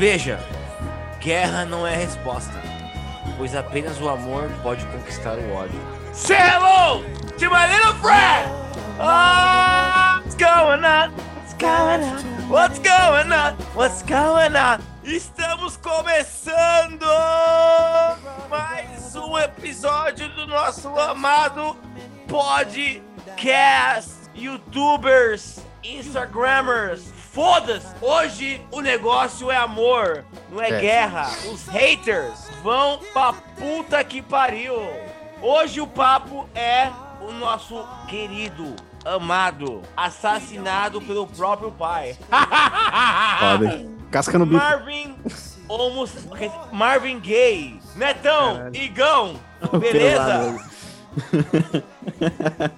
Veja, guerra não é resposta, pois apenas o amor pode conquistar o ódio. Say hello to my little friend! Oh, what's going on? What's going on? What's going on? What's going on? Estamos começando mais um episódio do nosso amado podcast. Youtubers, Instagrammers, foda-se! Hoje o negócio é amor, não é, É. guerra. Os haters vão pra puta que pariu. Hoje o papo é o nosso querido, amado, assassinado pelo próprio pai. Foda. Casca no bico. Marvin Homos... Marvin Gay. Netão, Caralho. Igão, beleza?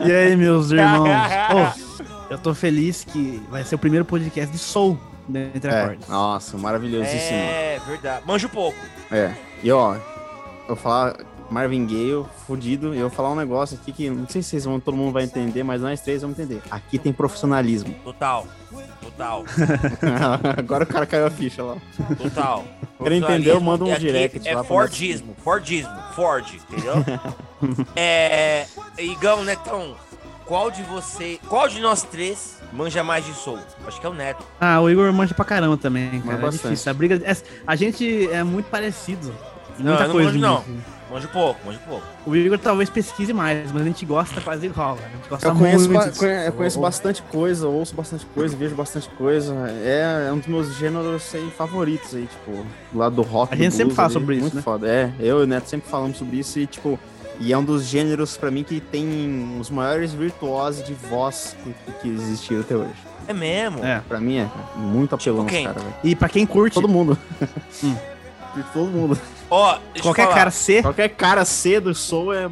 E aí, meus irmãos? Ô, eu tô feliz que vai ser o primeiro podcast de Soul né, entre É, acordes. nossa, maravilhosíssimo. É, verdade. Manjo pouco. É. E ó, eu vou falar Marvin Gaye, fudido, e eu vou falar um negócio aqui que não sei se vocês vão, todo mundo vai entender, mas nós três vamos entender. Aqui tem profissionalismo. Total. Total. Agora o cara caiu a ficha lá. Total. Quer entender, manda um aqui direct É lá pra Fordismo. Fordismo. Ford, entendeu? é. Igão, Netão, qual de você. Qual de nós três manja mais de soul? Acho que é o Neto. Ah, o Igor manja pra caramba também, cara. É bastante. difícil. A briga. é- a gente é muito parecido. Não, Muita eu não coisa. manjo, não. Manjo pouco, manjo pouco. O Igor talvez pesquise mais, mas a gente gosta quase rola. A gente gosta Eu conheço, muito. ba- eu conheço Ou- bastante coisa, ouço bastante coisa, vejo bastante coisa. É, é um dos meus gêneros aí, favoritos aí, tipo, do lado do rock. A do gente sempre blues fala ali, sobre isso, muito né? foda. É, eu e o Neto sempre falamos sobre isso e, tipo, e é um dos gêneros pra mim que tem os maiores virtuosos de voz que, que existiram até hoje. É mesmo? É. Pra mim é muito apelão esse cara, velho. E pra quem curte, Todo mundo. Hum. De todo mundo. Ó, eu qualquer falar. cara C. Qualquer cara cedo do soul é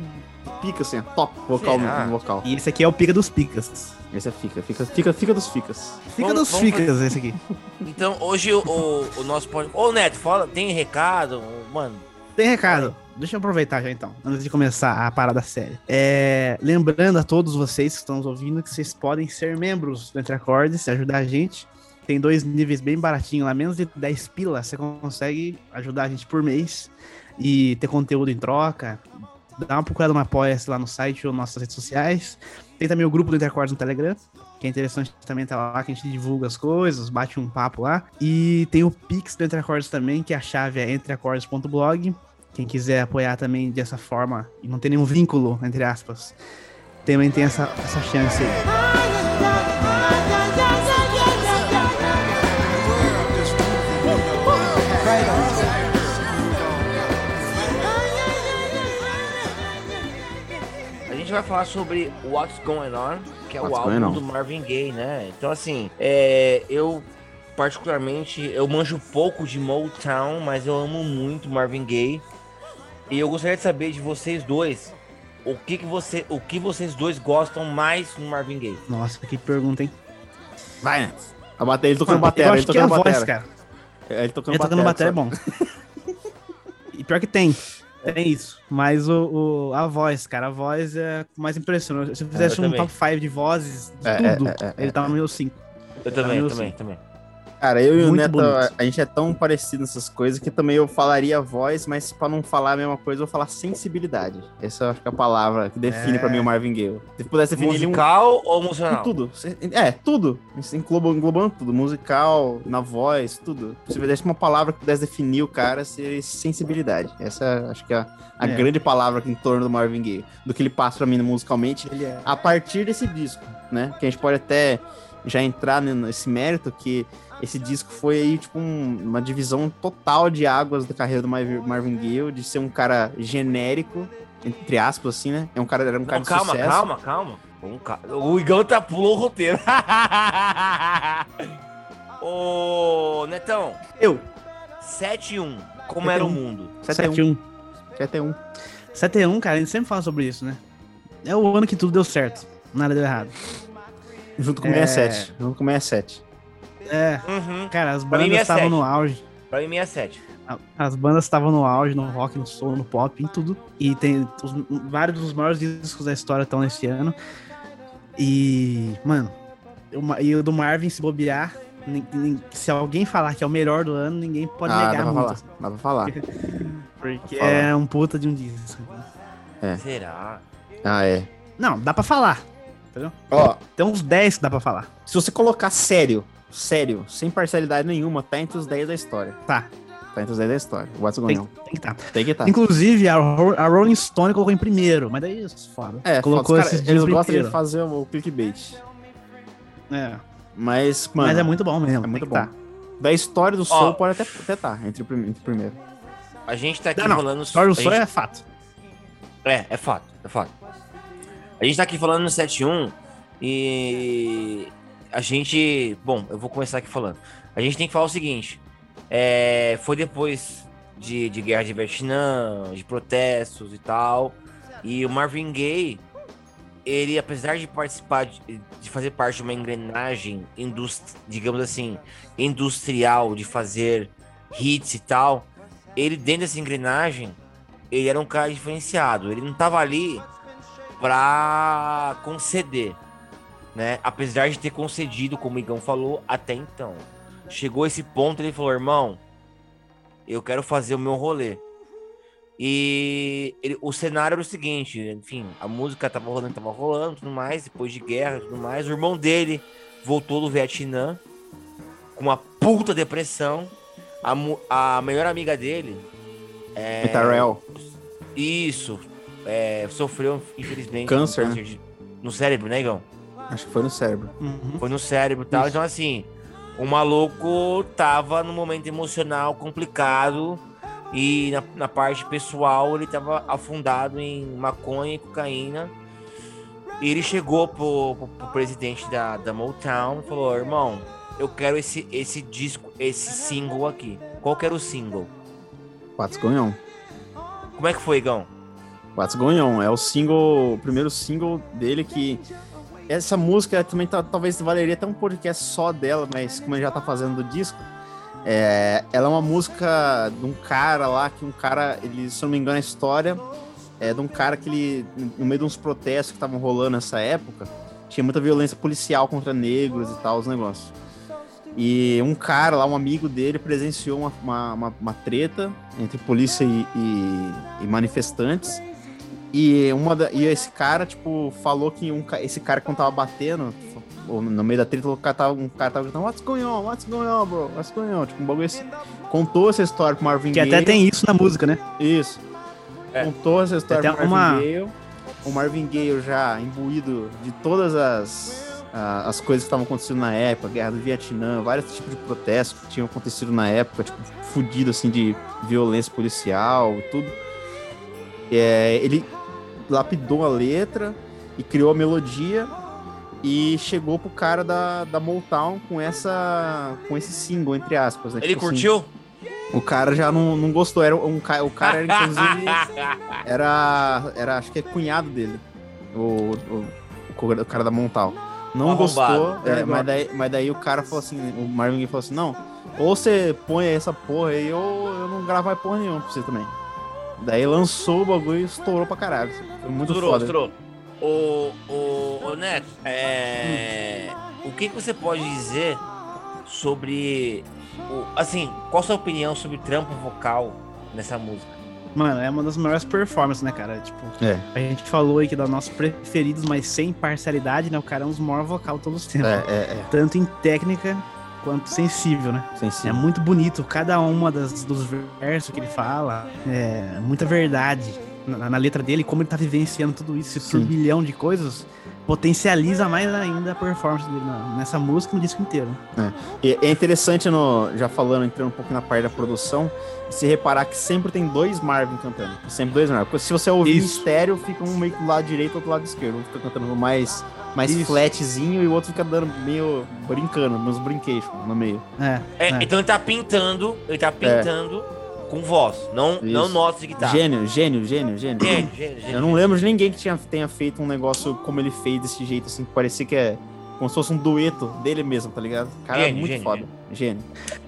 pica, assim, é top vocal Será? no vocal. E esse aqui é o pica dos picas. Esse é fica, fica, fica, fica dos ficas. Fica Vamos- dos vamos ficas esse aqui. Então, hoje o, o, o nosso podcast. Ô, Neto, fala, tem recado? Mano, Tem recado. Deixa eu aproveitar já então, antes de começar a parada séria. É, lembrando a todos vocês que estão nos ouvindo que vocês podem ser membros do Entre Acordes e ajudar a gente. Tem dois níveis bem baratinhos lá, menos de 10 pila, você consegue ajudar a gente por mês e ter conteúdo em troca. Dá uma procurada no Apoia-se lá no site ou nas nossas redes sociais. Tem também o grupo do Entre Acordes no Telegram, que é interessante também tá lá, que a gente divulga as coisas, bate um papo lá. E tem o Pix do Entre Acordes também, que a chave é entreacordes.blog. Quem quiser apoiar também dessa forma e não tem nenhum vínculo, entre aspas, também tem essa, essa chance aí. a gente vai falar sobre What's Going On, que é What's o álbum do Marvin Gaye, né? Então, assim, é, eu particularmente, eu manjo pouco de Motown, mas eu amo muito Marvin Gaye. E eu gostaria de saber de vocês dois, o que que você, o que vocês dois gostam mais no Marvin Gaye? Nossa, que pergunta, hein? Vai, né? A bateria, ele tocando Mano, eu bateria, ele acho que é a tocando voz, cara. É, Ele tocando Ele tocando bateria é bom. E pior que tem. Tem isso. Mas o, o- a voz, cara, a voz é o mais impressionante. Se eu fizesse eu um também. top 5 de vozes, de É, é, tudo, é, é, ele tá no meu 5. Eu também, meu também, também. Cara, eu e o Neto, bonito. a, gente é tão parecido nessas coisas que também eu falaria voz, mas pra não falar a mesma coisa, eu vou falar sensibilidade. Essa eu acho que é a palavra que define É. pra mim o Marvin Gaye. Se pudesse definir ele um Musical ou emocional? tudo. É, tudo. Engloba- Englobando tudo. Musical, na voz, tudo. Se tivesse uma palavra que pudesse definir o cara, seria sensibilidade. Essa é, acho que é a, a É. grande palavra em torno do Marvin Gaye. Do que ele passa pra mim musicalmente Ele é. a partir desse disco, né? Que a gente pode até já entrar nesse mérito que esse disco foi aí, tipo, um- uma divisão total de águas da carreira do Marvin Gaye, de ser um cara genérico, entre aspas, assim, né? É um cara, era um cara Não, de calma, sucesso. calma, calma. Vamos ca- O Igão tá pulou o roteiro. Ô, Netão, Eu, 7-1. Como era o 7-1. mundo? 7-1. 7-1. 7-1. 7-1, cara, a gente sempre fala sobre isso, né? É o ano que tudo deu certo. Nada deu errado. Junto com É. 67. Junto com 67. É, Uhum. cara, as Pra bandas estavam 67. no auge. Pra mim, 67. A- As bandas estavam no auge, no rock, no soul, no pop, em tudo. E tem os- vários dos maiores discos da história estão nesse ano. E, mano, e o do Marvin se bobear, se alguém falar que é o melhor do ano, ninguém pode ah, dá negar pra muito. falar. Dá pra falar. porque falar. é um puta de um disco. É. Será? Ah, é. Não, dá pra falar. Ó, Tem uns 10 que dá pra falar. se você colocar sério, sério, sem parcialidade nenhuma, tá entre os 10 da história. Tá, Tá entre os 10 da história. What's tem, going on? tem que estar. Tem que tá. Inclusive, a, a Rolling Stone colocou em primeiro, mas daí isso, foda. É, colocou foda, cara, eles gostam de primeiro. fazer o clickbait. É, Mas, mano, mas é muito bom mesmo. é muito bom. tá. da história do Soul pode até, até tá entre o entre o primeiro. A gente tá aqui Não, não. falando. História do a Sol gente- é fato. É, é fato, é fato. A gente tá aqui falando no 7-1 e a gente. Bom, eu vou começar aqui falando. A gente tem que falar o seguinte: é, foi depois de, de guerra de Vietnã, de protestos e tal. E o Marvin Gaye, ele, apesar de participar, de, de fazer parte de uma engrenagem, digamos assim, industrial, de fazer hits e tal, ele dentro dessa engrenagem ele era um cara diferenciado. Ele não tava ali pra conceder, né? Apesar de ter concedido, como o Igão falou, até então. Chegou esse ponto, ele falou, irmão, eu quero fazer o meu rolê. E ele- o cenário era o seguinte, enfim, a música tava rolando, tava rolando, tudo mais, depois de guerra, tudo mais. O irmão dele voltou do Vietnã com uma puta depressão. A, a melhor amiga dele é, Metarel. isso. É, sofreu, infelizmente, Câncer, um de- no cérebro, né, Igão? Acho que foi no cérebro. Uhum. Foi no cérebro e tal. Então, assim, o maluco tava num momento emocional complicado. E na, na parte pessoal, ele tava afundado em maconha e cocaína. E ele chegou pro, pro- pro presidente da, da Motown e falou: Irmão, eu quero esse, esse disco, esse single aqui. Qual que era o single? Going on? Como é que foi, Igão? Going On é o single, o primeiro single dele que essa música também tá- talvez valeria até um podcast só dela, mas como ele já tá fazendo do disco, é, ela é uma música de um cara lá que um cara, ele, se eu não me engano, a história é de um cara que ele no meio de uns protestos que estavam rolando nessa época, tinha muita violência policial contra negros e tal os negócios. E um cara lá, um amigo dele, presenciou uma, uma, uma- uma treta entre polícia e- e- e manifestantes. E, uma da- e esse cara, tipo, falou que um, esse cara, quando tava batendo, ou no meio da treta, o cara tava, um cara tava gritando, What's going on? What's going on, bro? What's going on? Tipo, um bagulho assim. Contou essa história pro Marvin Que Gaye. até tem isso na música, né? Isso. É. Contou essa história Tem pro Marvin uma- Gaye. O Marvin Gaye já imbuído de todas as, a- as coisas que estavam acontecendo na época, guerra do Vietnã, vários tipos de protestos que tinham acontecido na época, tipo, fudido assim de violência policial, tudo. É, ele lapidou a letra e criou a melodia e chegou pro cara da, da Motown com essa com esse single entre aspas, né? Ele Tipo assim, curtiu? o cara já não, não gostou, era um o cara era inclusive era era acho que é cunhado dele. O, o, o cara da Montal. Não Arrombado. gostou, é, É, mas, daí, mas daí o cara falou assim, o Marvin Gaye falou assim, não, ou você põe essa porra aí, ou eu não gravo mais porra nenhuma pra você também. Daí lançou o bagulho e estourou pra caralho. assim. Foi muito Estourou, foda. estourou. Ô, ô, ô, Neto, é... o que, que você pode dizer sobre. O... Assim, qual a sua opinião sobre o trampo vocal nessa música? Mano, é uma das maiores performances, né, cara? Tipo, É, a gente falou aí que dos nossos preferidos, mas sem parcialidade, né? O cara é um dos maiores vocal de todos os tempos. é, é, é. Tanto em técnica quanto sensível, né? É Sensível. muito bonito cada uma das, dos versos que ele fala. É muita verdade na, na letra dele, como ele tá vivenciando tudo isso, esse Sim. turbilhão de coisas, potencializa mais ainda a performance dele na- nessa música e no disco inteiro. E é interessante, no, já falando, entrando um pouco na parte da produção, se reparar que sempre tem dois Marvin cantando. Sempre dois Marvin. Porque se você ouvir Isso. estéreo, fica um meio que do lado direito e outro do lado esquerdo. Um fica cantando mais, mais Isso. flatzinho e o outro fica dando meio brincando, nos brinquedos no meio. É, É, é. Então ele tá pintando, ele tá pintando com voz, não, não Isso. notas de guitarra. Gênio, gênio, gênio, gênio. Gênio, gênio, gênio. Eu não lembro de ninguém que tinha, tenha feito um negócio como ele fez desse jeito, assim, que parecia que é como se fosse um dueto dele mesmo, tá ligado? O cara é Gênio, muito gênio, foda. Gênio.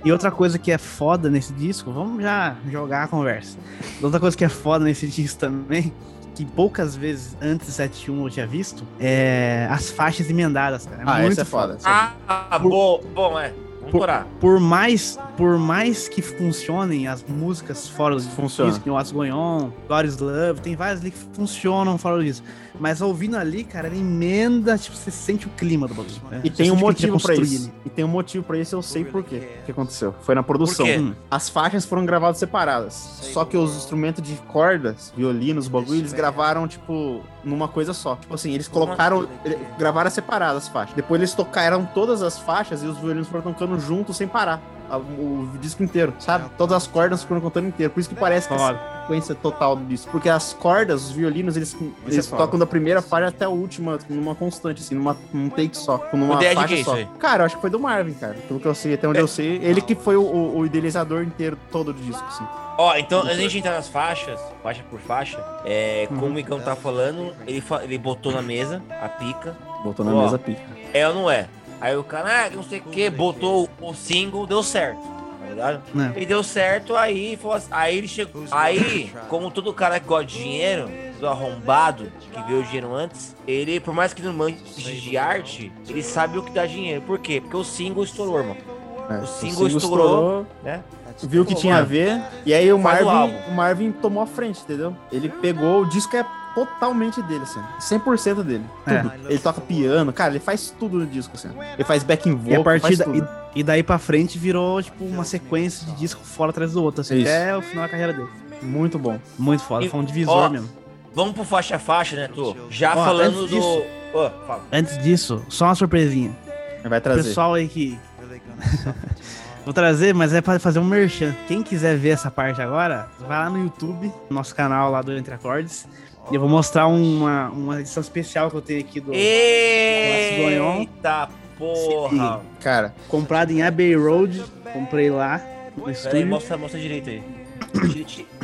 E outra coisa que é foda nesse disco, vamos já jogar a conversa. Outra coisa que é foda nesse disco também, que poucas vezes antes do 7.1 eu tinha visto, é as faixas emendadas, cara. É Ah, muito essa é foda. Ah, bom, bom, é. Vamos torar. Por mais, por mais que funcionem as músicas fora do Funciona. disco, o What's Going On, God is Love, tem várias ali que funcionam fora disso. Mas ouvindo ali, cara, ele emenda, tipo, você sente o clima do bagulho. né? E tem um que motivo pra construir isso. ali. E tem um motivo pra isso, eu sei por quê. O que aconteceu? Foi na produção. Por quê? Hum. As faixas foram gravadas separadas. Só que os instrumentos de cordas, violinos, bagulho, eles gravaram, tipo, numa coisa só. Tipo assim, eles colocaram. ele- Gravaram separadas as faixas. Depois eles tocaram todas as faixas e os violinos foram tocando juntos sem parar. a- O, disco inteiro, sabe? Todas as cordas foram cantando inteiro. Por isso que parece que a sequência total do disco. Porque as cordas, os violinos, eles, eles foda. tocam da primeira faixa até a última, numa constante, assim, numa, num take só. Numa Ideia de faixa que é só. isso aí? Cara, eu acho que foi do Marvin, cara. Pelo que eu sei, até onde É. eu sei. Ele que foi o, o- o idealizador inteiro todo do disco, assim. Ó, então, antes de a gente entrar nas faixas, faixa por faixa, é, Uhum. como o Igão tá falando, ele, fa- ele botou na mesa a pica. Botou na Ó. mesa pica. É ou não é? Aí o cara, ah, não sei o que, botou o single, deu certo. Tá ligado? Né? Ele deu certo, aí falou assim, aí ele chegou. Aí, como todo cara que gosta de dinheiro, do arrombado, que vê o dinheiro antes, ele, por mais que não mande de arte, ele sabe o que dá dinheiro. Por quê? Porque o single estourou, irmão. É, O single estourou, né? viu que Pô, tinha a ver, e aí o o Marvin, o Marvin tomou a frente, entendeu? Ele pegou, o disco é totalmente dele, assim, 100% dele, É. tudo. Ele toca piano, cara, ele faz tudo no disco, assim. Ele faz backing E a vocal, partir faz da, tudo. e, e daí pra frente virou, tipo, uma sequência de disco fora atrás do outro, assim, Isso. até o final da carreira dele. Muito bom. Muito foda, E- foi um divisor ó, mesmo. Vamos pro faixa a faixa, né, Tu? Já Ó, falando antes do. disso- Ó, fala. Antes disso, só uma surpresinha. Vai O trazer. pessoal aí que. Vou trazer, mas é pra fazer um merchan. Quem quiser ver essa parte agora, vai lá no YouTube, nosso canal lá do Entre Acordes. E eu vou mostrar uma, uma edição especial que eu tenho aqui do. Eita porra! Cara, Comprado em Abbey Road. Comprei lá no Pera aí, estúdio. mostra, mostra direito aí.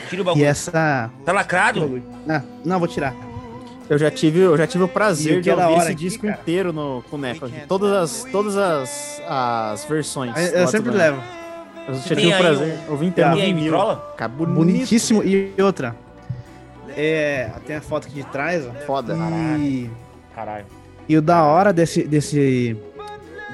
Tira, o E bagulho. essa. Tá lacrado? Ah, não, vou tirar. eu já tive, eu já tive o E prazer de que é ouvir hora esse aqui, disco cara? inteiro no Kunepa. Todas as, todas as, as versões. Eu, eu sempre levo. Eu já Tem tive o aí prazer. Eu vim inteiro E no aí, vinil. Bonitíssimo. E outra. É, tem a foto aqui de trás, ó. Foda. E, Caralho. e o da hora desse, desse,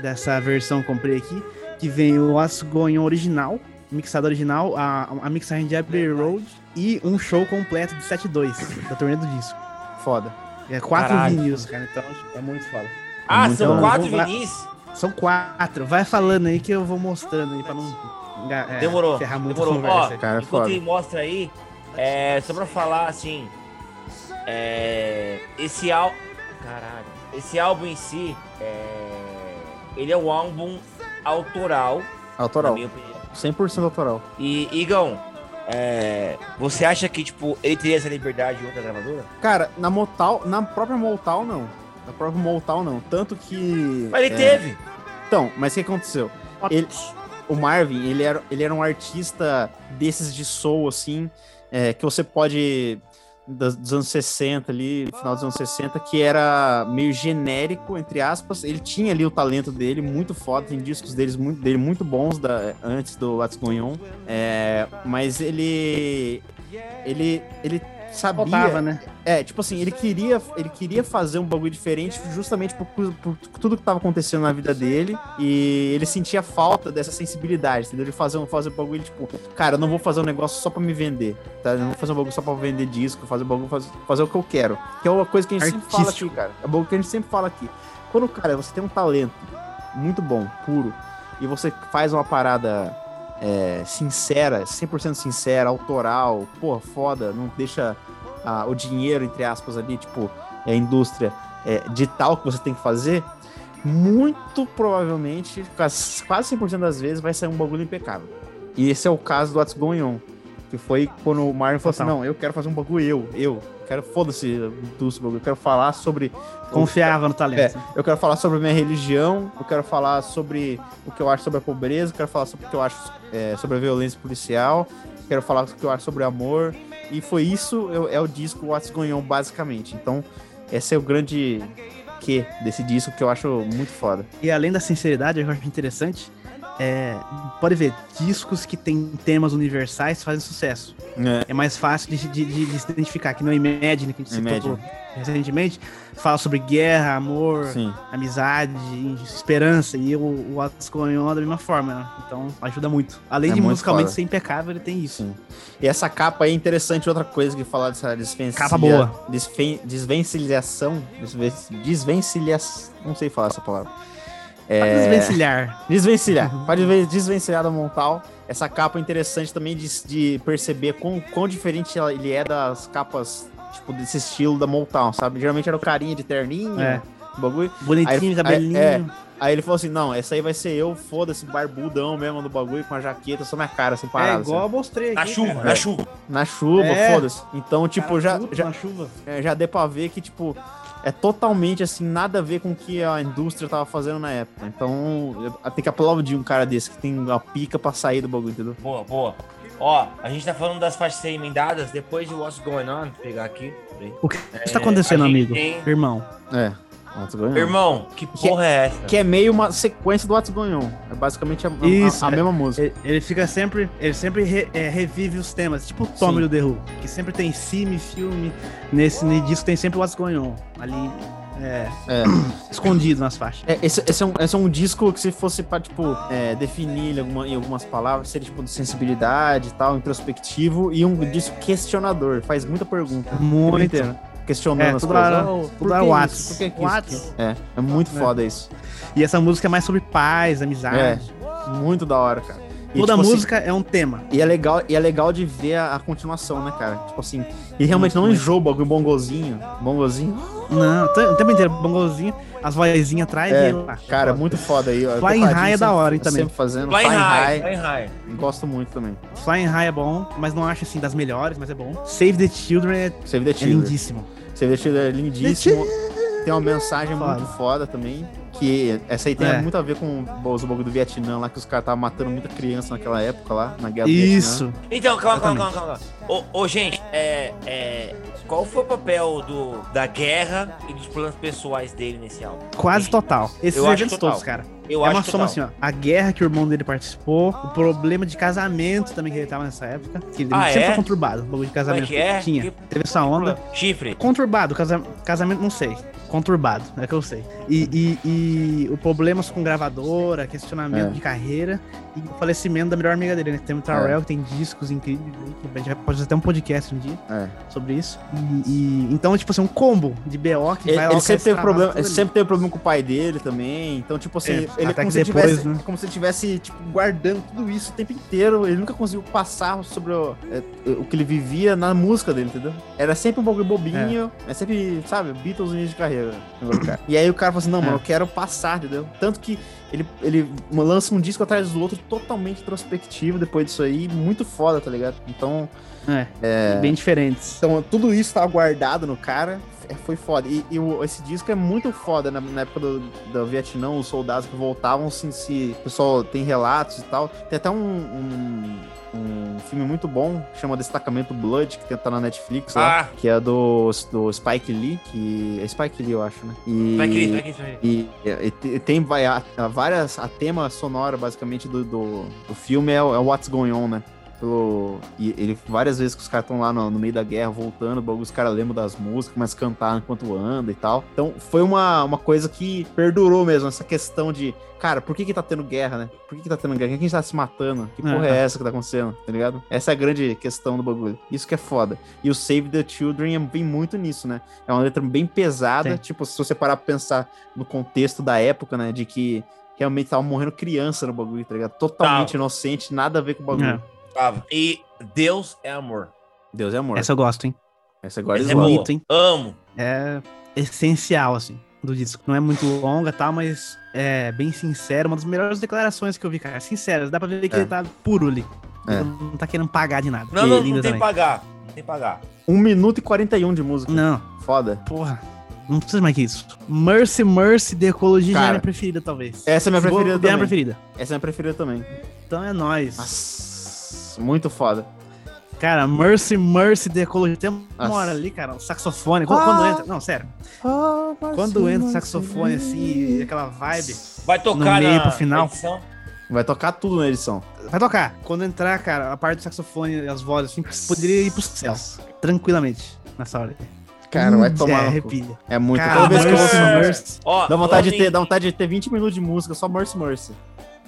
dessa versão que eu comprei aqui, que vem o On original, mixado original, a, a mixagem de Abbey Road e um show completo de 7.2 da turnê do disco. Foda. É quatro Caralho. vinis, cara, então é muito foda. Ah, Muito são bom. quatro vinis? São quatro. Vai falando aí que eu vou mostrando aí pra não é, Demorou. ferrar muito Demorou. Ó, Cara, enquanto foda. ele mostra aí, é, só pra falar assim. É, esse álbum. Caralho. Esse álbum em si, é, ele é um álbum autoral, Autoral. minha opinião. 100% autoral. E, Igão, é, você acha que, tipo, ele teria essa liberdade em outra gravadora? Cara, na Motal, na própria Motal não. Na própria Motal não. Tanto que. Mas ele é, teve. Então, mas o que aconteceu? Ele, o Marvin, ele era, ele era um artista desses de soul, assim, é, que você pode. Dos anos 60 ali, final dos anos 60, que era meio genérico, entre aspas. Ele tinha ali o talento dele, muito foda, tem discos deles, muito, dele muito bons da, antes do What's Going On. É, mas ele. Ele. Ele sabia. Né? É, tipo assim, ele queria, ele queria fazer um bagulho diferente justamente por, por- tudo que tava acontecendo na vida dele. E ele sentia falta dessa sensibilidade, entendeu? Ele fazer um, fazer um bagulho, tipo, cara, eu não vou fazer um negócio só pra me vender, tá? Eu não vou fazer um bagulho só pra vender disco, fazer um bagulho, fazer, fazer o que eu quero. Que é uma coisa que a gente sempre fala aqui, Artístico. cara. É um bagulho que a gente sempre fala aqui. Quando, cara, você tem um talento muito bom, puro, e você faz uma parada é, sincera, 100% sincera, autoral, porra, foda, não deixa ah, o dinheiro, entre aspas, ali, tipo, é, a indústria é, de tal que você tem que fazer, muito provavelmente, quase quase 100% das vezes, vai sair um bagulho impecável. E esse é o caso do What's Going On, que foi quando o Marvin falou assim, não, eu quero fazer um bagulho eu, eu, quero, foda-se, bagulho, eu quero falar sobre Confiava no é, talento. eu quero falar sobre a minha religião, eu quero falar sobre o que eu acho sobre a pobreza, eu quero falar sobre o que eu acho é, sobre a violência policial, eu quero falar o que eu acho sobre amor. E foi isso, eu- é o disco What's Going On, basicamente. Então, esse é o grande que desse disco que eu acho muito foda. E além da sinceridade, eu acho interessante é, pode ver, discos que tem temas universais fazem sucesso. É. É mais fácil de, de- de- se identificar, que no Imagine, que a gente citou Imagine. recentemente, fala sobre guerra, amor, Sim. amizade, esperança, e o, o On da mesma forma, né? Então ajuda muito. Além É de muito musicalmente foda. ser impecável, ele tem isso. Sim. E essa capa aí é interessante, outra coisa que falar dessa desvencilha... Capa boa. Desfen... Desvencilhação. Desven... Desvencilhação. Não sei falar essa palavra. É... desvencilhar. Desvencilhar. Pode ver desvencilhar da Montal. Essa capa é interessante também de, de perceber quão, quão diferente ela- ele é das capas, tipo, desse estilo da Motown, sabe? Geralmente era o carinha de terninho, É. bagulho. Bonitinho, Aí- cabelinho. é. Aí ele falou assim: não, essa aí vai ser eu, foda-se, barbudão mesmo do bagulho, com a jaqueta, só minha cara, assim, É, parada. igual eu assim. mostrei aqui. Na chuva, cara. na chuva. Na chuva, É. foda-se. Então, tipo, Cara, já, já, na chuva. é, já deu pra ver que, tipo, é totalmente, assim, nada a ver com o que a indústria tava fazendo na época. Então, tem que aplaudir um cara desse que tem a pica pra sair do bagulho, entendeu? Boa, boa. Ó, a gente tá falando das faixas serem emendadas, depois de What's Going On, pegar aqui. O que É, está acontecendo, amigo? tem- Irmão. É. What's going on? Irmão, que porra é essa? Que é meio uma sequência do What's Going On. É basicamente a, Isso, a, a é. mesma música. Ele, ele fica sempre. Ele sempre re- é, revive os temas, tipo o Tommy do The Who, que sempre tem cine, filme. Nesse, nesse disco tem sempre What's Going On. Ali. É, É. escondido nas faixas. É, esse, esse é um, esse é um disco que se fosse pra, tipo, é, definir ele alguma- em algumas palavras, seria, tipo, de sensibilidade e tal, introspectivo, e um disco questionador, faz muita pergunta. o Muito. inteiro, Questionando É, as coisas. hora- Oh, por hora que Whats. Por que que isso? É, é muito É. foda isso. E essa música é mais sobre paz, amizade. Muito da hora, cara. E, Toda tipo, assim, música é um tema. e é legal, e é legal de ver a, a continuação, né, cara? Tipo assim, e realmente não Muito. enjoa o bongozinho, bongozinho. Não, o tempo inteiro, bongozinho, as vozinhas atrás É, e lá. Cara, muito foda aí. ó. Flying High é da hora, hein, também. Sempre fazendo. Flying High, Flying High. Gosto muito também. Flying High é bom, mas não acho assim das melhores, mas é bom. Save the Children é, Save the é Children. lindíssimo. Save the Children é lindíssimo. Tem uma mensagem Foda. muito foda também. Que essa aí tem É. muito a ver com os bagulho do Vietnã lá, que os caras estavam matando muita criança naquela época lá, na guerra do Vietnã. Isso. Então, calma, calma, calma, calma. Ô, ô, gente, é, é, qual foi o papel do, da guerra e dos planos pessoais dele nesse álbum? Quase total. Esses Eu acho eventos total. todos, cara. Eu é acho uma soma total. assim, ó. A guerra que o irmão dele participou, o problema de casamento também que ele tava nessa época. Que ele Ah, sempre é? foi conturbado, o bagulho de é casamento. que é? Tinha. Que- Teve essa onda. Chifre. Conturbado, casa- casamento não sei. Conturbado, é que eu sei. E, e, e o problemas com gravadora, questionamento É. de carreira e o falecimento da melhor amiga dele, né? Tem o Tarrell, que tem discos incríveis. A gente pode fazer até um podcast um dia É. sobre isso. E, e- então, tipo assim, um combo de BO que Ele, vai lá ele sempre teve problema, ele sempre teve problema com o pai dele também. Então, tipo assim, É, ele é como se ele depois, tivesse, né? como se ele tivesse tipo, guardando tudo isso o tempo inteiro. Ele nunca conseguiu passar sobre o, é, o que ele vivia na música dele, entendeu? Era sempre um bagulho bobinho, é, sempre, sabe, Beatles início de carreira. Cara. E aí o cara falou assim: não, É. mano, eu quero passar, entendeu? Tanto que ele, ele lança um disco atrás do outro totalmente introspectivo depois disso aí, muito foda, tá ligado? Então, É, bem diferentes. então, tudo isso tava guardado no cara. é, Foi foda. E, e esse disco é muito foda na, na época do, do Vietnã, os soldados que voltavam, assim, se. O pessoal tem relatos e tal. Tem até um, um, um filme muito bom, que chama Destacamento Blood, que tá na Netflix lá. Ah, Que é do, do Spike Lee, que. É Spike Lee, eu acho, né? E, que vai que vai. e, e te- tem vai, a, a várias. A tema sonora, basicamente, do, do, do filme é, é o What's Going On, né? Pelo, e ele, várias vezes que os caras estão lá no, no meio da guerra, voltando, os caras lembram das músicas, a cantar enquanto anda e tal. Então, foi uma, uma coisa que perdurou mesmo, essa questão de, cara, por que que tá tendo guerra, né? Por que que tá tendo guerra? Quem que a gente tá se matando? Que porra é, É. essa que tá acontecendo? Tá ligado? Essa é a grande questão do bagulho. Isso que é foda. E o Save the Children vem muito nisso, né? É uma letra bem pesada, Sim. tipo, se você parar pra pensar no contexto da época, né, de que realmente tava morrendo criança no bagulho, tá ligado? Totalmente Tava. inocente, nada a ver com o bagulho. É. Tava. E Deus é amor. Deus é amor. Essa eu gosto, hein? Essa agora Essa é é boa. boa. bonito, hein? Amo. É essencial, assim, do disco. Não é muito longa e tal, mas é bem sincero. Uma das melhores declarações que eu vi, cara. Sinceras. Dá pra ver que É. ele tá puro ali. É. Ele não tá querendo pagar de nada. Não, Que não, não tem também. pagar. Não tem pagar. 1 minuto e 41 de música. Não, Foda. porra. Não precisa mais que isso. Mercy, Mercy, de Ecologia já é Cara, minha preferida, talvez. essa é minha preferida é minha também. preferida. Essa é a minha preferida também. Então é nóis. Nossa, muito foda. Cara, Mercy, Mercy, de Ecologia. Tem uma hora ali, cara, o saxofone. Quando, quando Ah. entra. Não, sério. Quando entra o saxofone assim, aquela vibe. Vai tocar meio na pro final. edição? Vai tocar tudo na edição. Vai tocar. Quando entrar, cara, a parte do saxofone e as vozes, assim, poderia ir pro céu. Tranquilamente, nessa hora. Cara, vai Hum, tomar. É, no arrepia. É muito. Cara, Toda vez que eu ouço Mercy. Ó, dá vontade, de ter, em- dá vontade de ter 20 minutos de música, só Mercy Mercy.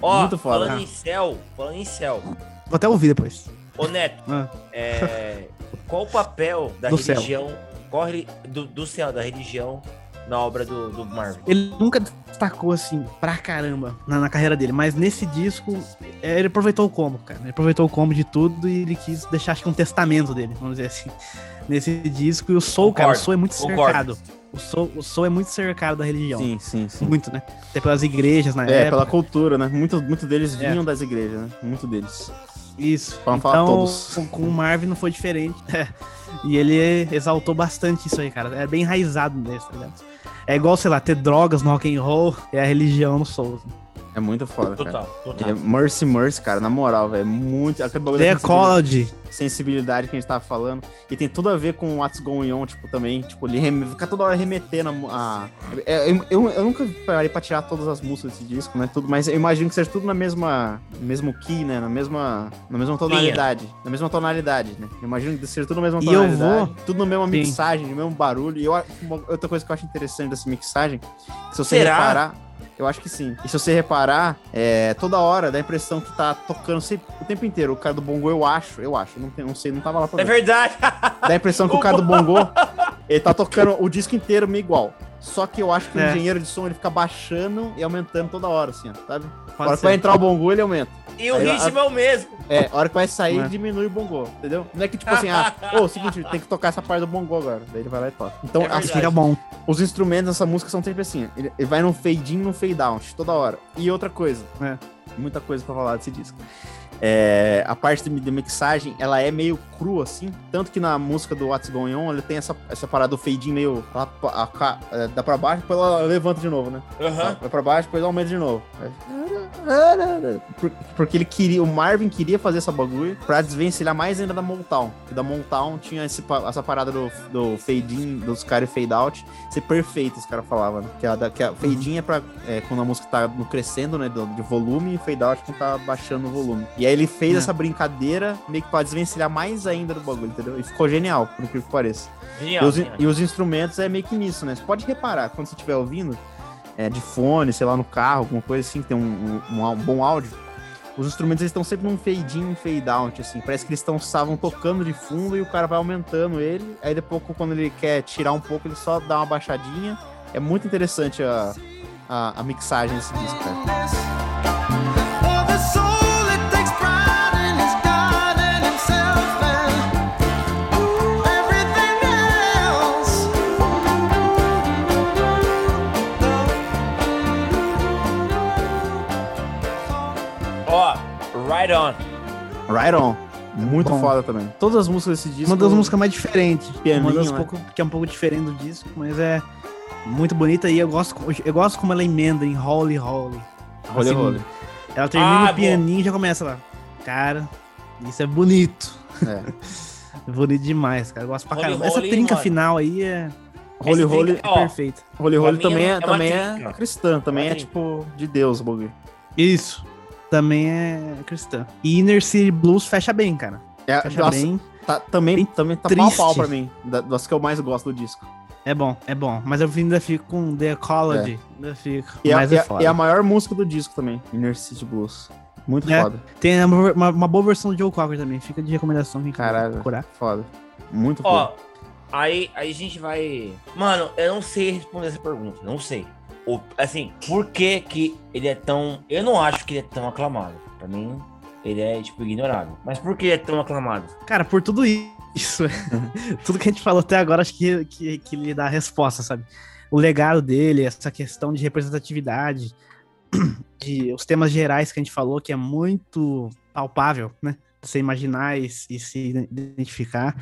Ó, muito foda. falando em céu, falando em céu. Vou até ouvir depois. Ô, Neto, Ah. é, qual o papel da Do céu. religião, qual reli- do, do céu, da religião na obra do, do Marvin? Ele nunca destacou assim pra caramba na, na carreira dele, mas nesse disco é, ele aproveitou o combo, cara. Ele aproveitou o combo de tudo e ele quis deixar acho que um testamento dele, vamos dizer assim, nesse disco. E o Soul, cara, o Concordo, Soul é muito concordo. cercado. O Soul, o Soul é muito cercado da religião. Sim, sim, sim. Muito, né? Até pelas igrejas na É, pela época. cultura, né? Muitos muito deles É. vinham das igrejas, né? Muito deles. Isso. Pra então, todos. com- com o Marvin não foi diferente. É. E ele exaltou bastante isso aí, cara. É bem enraizado nesse, tá ligado? É igual, sei lá, ter drogas no rock and roll e a religião no soul. assim. É muito foda, cara. Total, total. É Mercy Mercy, cara, na moral, velho. é Muito. Aquele The da sensibilidade, que a gente tava falando. E tem tudo a ver com What's Going On, tipo, também. Tipo, ele rem... fica toda hora remetendo a. a- é, eu, eu, eu nunca parei pra tirar todas as músicas desse disco, né? Tudo, mas eu imagino que seja tudo na mesma. mesmo key, né? Na mesma. Na mesma tonalidade. Na mesma tonalidade, né? Eu imagino que seja tudo na mesma E eu tonalidade. vou- Tudo na mesma mixagem, no mesmo barulho. E eu, uma- outra coisa que eu acho interessante dessa mixagem, que se você Será? reparar. Eu acho que sim. E se você reparar, é, toda hora dá a impressão que tá tocando sempre, o tempo inteiro. O cara do bongo, eu acho, eu acho, não, não sei, não tava lá pra É ver. verdade. Dá a impressão que o cara do bongo, ele tá tocando o disco inteiro meio igual. Só que eu acho que o É. engenheiro de som ele fica baixando e aumentando toda hora, assim, ó, sabe? A hora que vai entrar o bongo, ele aumenta. E o Aí, ritmo é o mesmo. É, a hora que vai sair, É. diminui o bongo, entendeu? Não é que tipo assim, ah, ô, seguinte, tem que tocar essa parte do bongo agora. Daí ele vai lá e toca. Então, É as- verdade. Fica bom. os instrumentos dessa música são sempre assim. Ele, ele vai num fade in, num fade out, toda hora. E outra coisa, É. muita coisa pra falar desse disco. É, a parte de, de mixagem, ela é meio crua, assim. Tanto que na música do What's Going On, ele tem essa, essa parada do fade meio. Ela, a- a- é, dá pra baixo, depois ela levanta de novo, né? Aham. Vai pra baixo, depois aumenta de novo. Por- Porque ele queria, o Marvin queria fazer essa bagulho pra desvencilhar mais ainda da Motown. Que da Motown tinha esse essa parada do, do fade in, dos caras e fade out, ser perfeito, os caras falavam, né? Que a, que a fade in é pra é, quando a música tá no crescendo, né? do- De volume, e fade out quando tá baixando o volume. E aí ele fez É. essa brincadeira meio que pra desvencilhar mais ainda do bagulho, entendeu? E ficou genial, por incrível que pareça. E Genial. os, genial. e os instrumentos é meio que nisso, né? Você pode reparar, quando você estiver ouvindo, é, de fone, sei lá, no carro, alguma coisa assim, que tem um, um- um bom áudio, os instrumentos estão sempre num fade in, fade out, assim. Parece que eles estão estavam tocando de fundo e o cara vai aumentando ele. Aí depois, quando ele quer tirar um pouco, ele só dá uma baixadinha. É muito interessante a, a, a mixagem desse disco, cara. Ó, Right On. Right on. Muito Bom. foda também. Todas as músicas desse disco. Uma das músicas mais diferentes. Pianinho, uma das né? pouco, que é um pouco diferente do disco, mas é muito bonita e eu gosto, eu gosto como ela emenda em Holy Holy. Rolê, Assim, rolê. Ela termina Ah, o pianinho e já começa lá. Cara, isso é bonito. É. bonito demais, cara. Eu gosto pra Holy caramba. Essa Holy, trinca mano. final aí é, rolê. trinca- é perfeita. Mim também, é é, uma- é uma também é cristã, também é trinca. tipo de Deus o bagulho. Isso. Também é cristã. E Inner City Blues fecha bem, cara. É, Fecha nossa, bem. tá, também, bem também tá pau a pau triste. pra mim, da- das que eu mais gosto do disco. É bom, é bom. Mas eu ainda fico com The Ecology. Ainda fico. E, a, mas é a- foda. e a maior música do disco também, Inner City Blues. Muito É. foda. Tem uma, uma- boa versão do Joe Cocker também. Fica de recomendação quem Caralho. procurar. Foda. Muito Ó, foda. Aí, aí a gente vai. Mano, eu não sei responder essa pergunta. Não sei. O, assim, por que que ele é tão. Eu não acho que ele é tão aclamado. Pra mim, ele é, tipo, ignorável. Mas por que ele é tão aclamado? Cara, por tudo isso, tudo que a gente falou até agora, acho que, que, que lhe dá a resposta, sabe? O legado dele, essa questão de representatividade, de os temas gerais que a gente falou, que é muito palpável, né? Você imaginar e, e se identificar.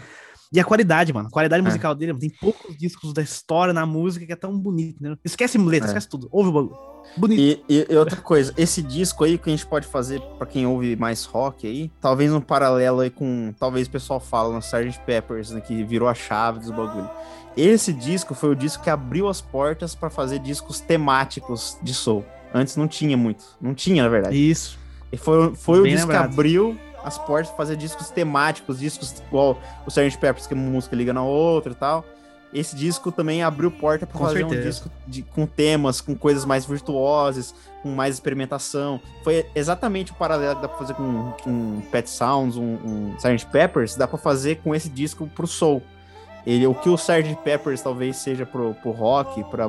E a qualidade, mano. A qualidade É. musical dele, tem poucos discos da história na música que é tão bonito, né? Esquece letra, É. esquece tudo. Ouve o bagulho. Bonito. E, e- e outra coisa, esse disco aí que a gente pode fazer pra quem ouve mais rock aí, talvez um paralelo aí com, talvez o pessoal fala no Sgt. Peppers, né, que virou a chave dos bagulho. Esse disco foi o disco que abriu as portas pra fazer discos temáticos de soul. Antes não tinha muito, não tinha na verdade. Isso. E foi, foi o disco lembrado. que abriu as portas pra fazer discos temáticos, discos igual o Sgt. Peppers, que uma música liga na outra e tal. Esse disco também abriu porta Com fazer um certeza. disco de- com temas, com coisas mais virtuosas, com mais experimentação. Foi exatamente o paralelo que dá pra fazer com, com Pet Sounds, um, um Sgt. Peppers, dá pra fazer com esse disco pro soul. Ele, o que o Sgt. Peppers talvez seja pro, pro rock, pra,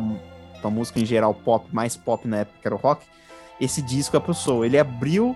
pra música em geral pop, mais pop na época que era o rock, esse disco é pro soul. Ele abriu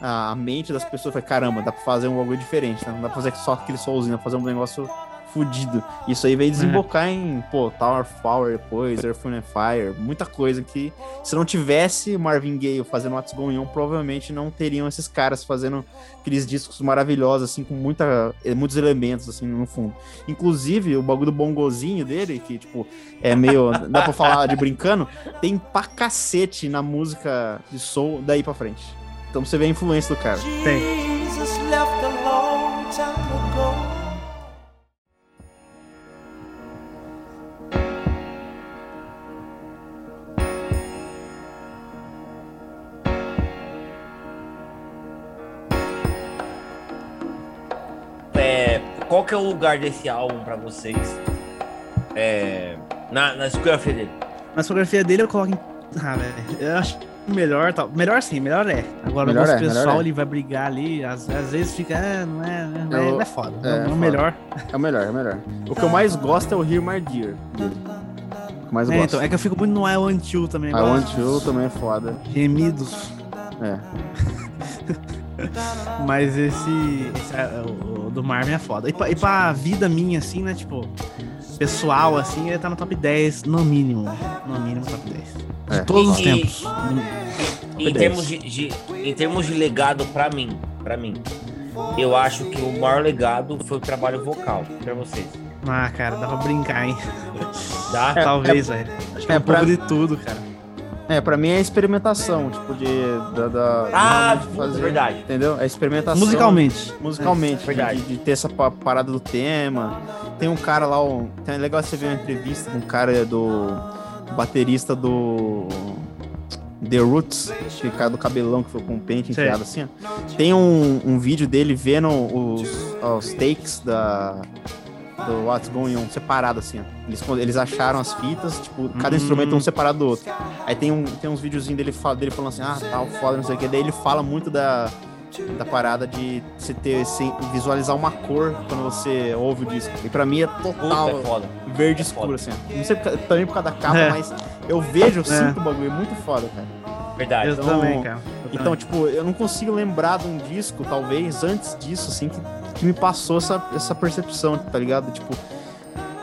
a mente das pessoas, foi caramba, dá pra fazer um bagulho diferente, né? Não dá pra fazer só aquele soulzinho, dá pra fazer um negócio fudido. Isso aí veio desembocar em, pô, Tower of Power depois, Earth, Wind and Fire, muita coisa que se não tivesse Marvin Gaye fazendo What's Going On, provavelmente não teriam esses caras fazendo aqueles discos maravilhosos, assim, com muita, eh, muitos elementos, assim, no fundo. Inclusive, o bagulho do bongozinho dele, que, tipo, é meio, dá pra falar de brincando, tem pra cacete na música de soul daí pra frente. Então você vê a influência do cara. Tem. Jesus left a long time ago. É, qual que é o lugar desse álbum pra vocês? É, na, na discografia dele. Na discografia dele eu coloco em. Ah, velho. Eu acho melhor, tal. Melhor sim, melhor é. Agora Melhor o gosto é, pessoal é. ele vai brigar ali. Às, às vezes fica, é, não é, não é, Eu- não é foda. é, É, o melhor. É o melhor, é o melhor. O que eu mais gosto é o Hear My Dear dele. O que eu mais É, gosto. então, é que eu fico muito no I Want You também. I. Want You também é foda. Gemidos. É. Mas esse, esse é, o, o do Marvin é foda. E pra, e pra vida minha, assim, né? Tipo, pessoal, assim, ele tá no top 10, no mínimo. No mínimo, top 10. De É. todos os E- tempos. Em Top termos de, de- em termos de legado pra mim, para mim, eu acho que o maior legado foi o trabalho vocal pra vocês. Ah, cara, dá pra brincar, hein? Tá? Talvez, velho. Acho que é, é um pra- pouco de tudo, cara. É, pra mim é experimentação, tipo, de. Da, da- Ah, de fazer, verdade. Entendeu? É experimentação. Musicalmente. Musicalmente, de- Verdade. De, de ter essa pa- parada do tema. Tem um cara lá, um, tem, é legal você ver uma entrevista com um cara do. baterista do. The Roots, que é o cara do cabelão que foi com o pente enfiado assim, ó. Tem um, um vídeo dele vendo os, os takes da, do What's Going On separado, assim, ó. Eles, eles acharam as fitas, tipo, cada Hum. instrumento um separado do outro. Aí tem, um, tem uns videozinhos dele, dele falando assim, ah, tal, foda, não sei o que. Daí ele fala muito da, da parada de você ter, se, visualizar uma cor quando você ouve o disco. E pra mim é Puta, total é foda. verde é escuro, foda. assim. Não sei também por causa da capa, É. mas eu vejo, eu sinto o bagulho, é muito foda, cara. Verdade. Eu então- também, cara. Eu Então, também. tipo, eu não consigo lembrar de um disco, talvez, antes disso, assim, que, que me passou essa, essa percepção, tá ligado? Tipo,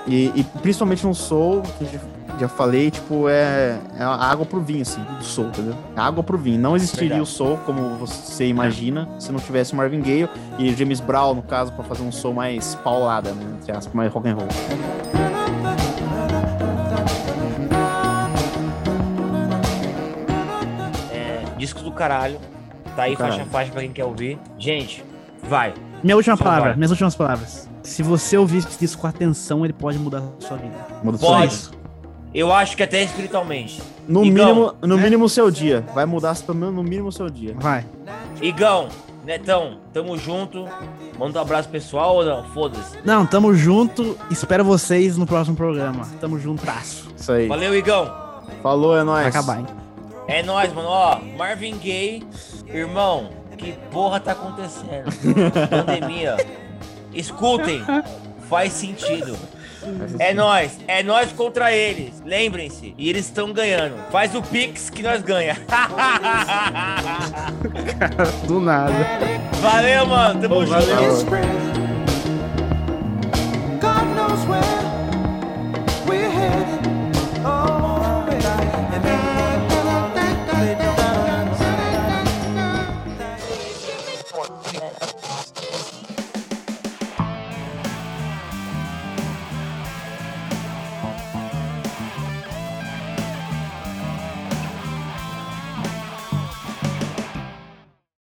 e, e principalmente no Soul, que já, já falei, tipo, é, é água pro vinho, assim, do Soul, entendeu? É água pro vinho. Não existiria Verdade. o Soul, como você imagina, se não tivesse Marvin Gaye e James Brown, no caso, pra fazer um Soul mais paulada, né? Entre aspas, mais rock and roll. É, disco do caralho. Tá aí Do faixa a faixa pra quem quer ouvir. Gente, vai. Minha última Só palavra, vai. minhas últimas palavras. Se você ouvir disco com atenção, ele pode mudar a sua vida. Muda Pode. só isso. Eu acho que até espiritualmente. No Igão, mínimo, no né? mínimo o seu dia. Vai mudar pelo menos no mínimo seu dia. Vai. Igão, Netão, tamo junto. Manda um abraço pessoal ou não? Foda-se. Não, tamo junto. Espero vocês no próximo programa. Tamo juntasso. Isso aí. Valeu, Igão. Falou, é nóis. Vai acabar, hein? É nóis, mano. Ó, Marvin Gaye, irmão, que porra tá acontecendo? Pandemia. Escutem, faz sentido. É nós, é nós contra eles. Lembrem-se, e eles estão ganhando. Faz o Pix que nós ganha. Do nada. Valeu, mano. Tamo junto.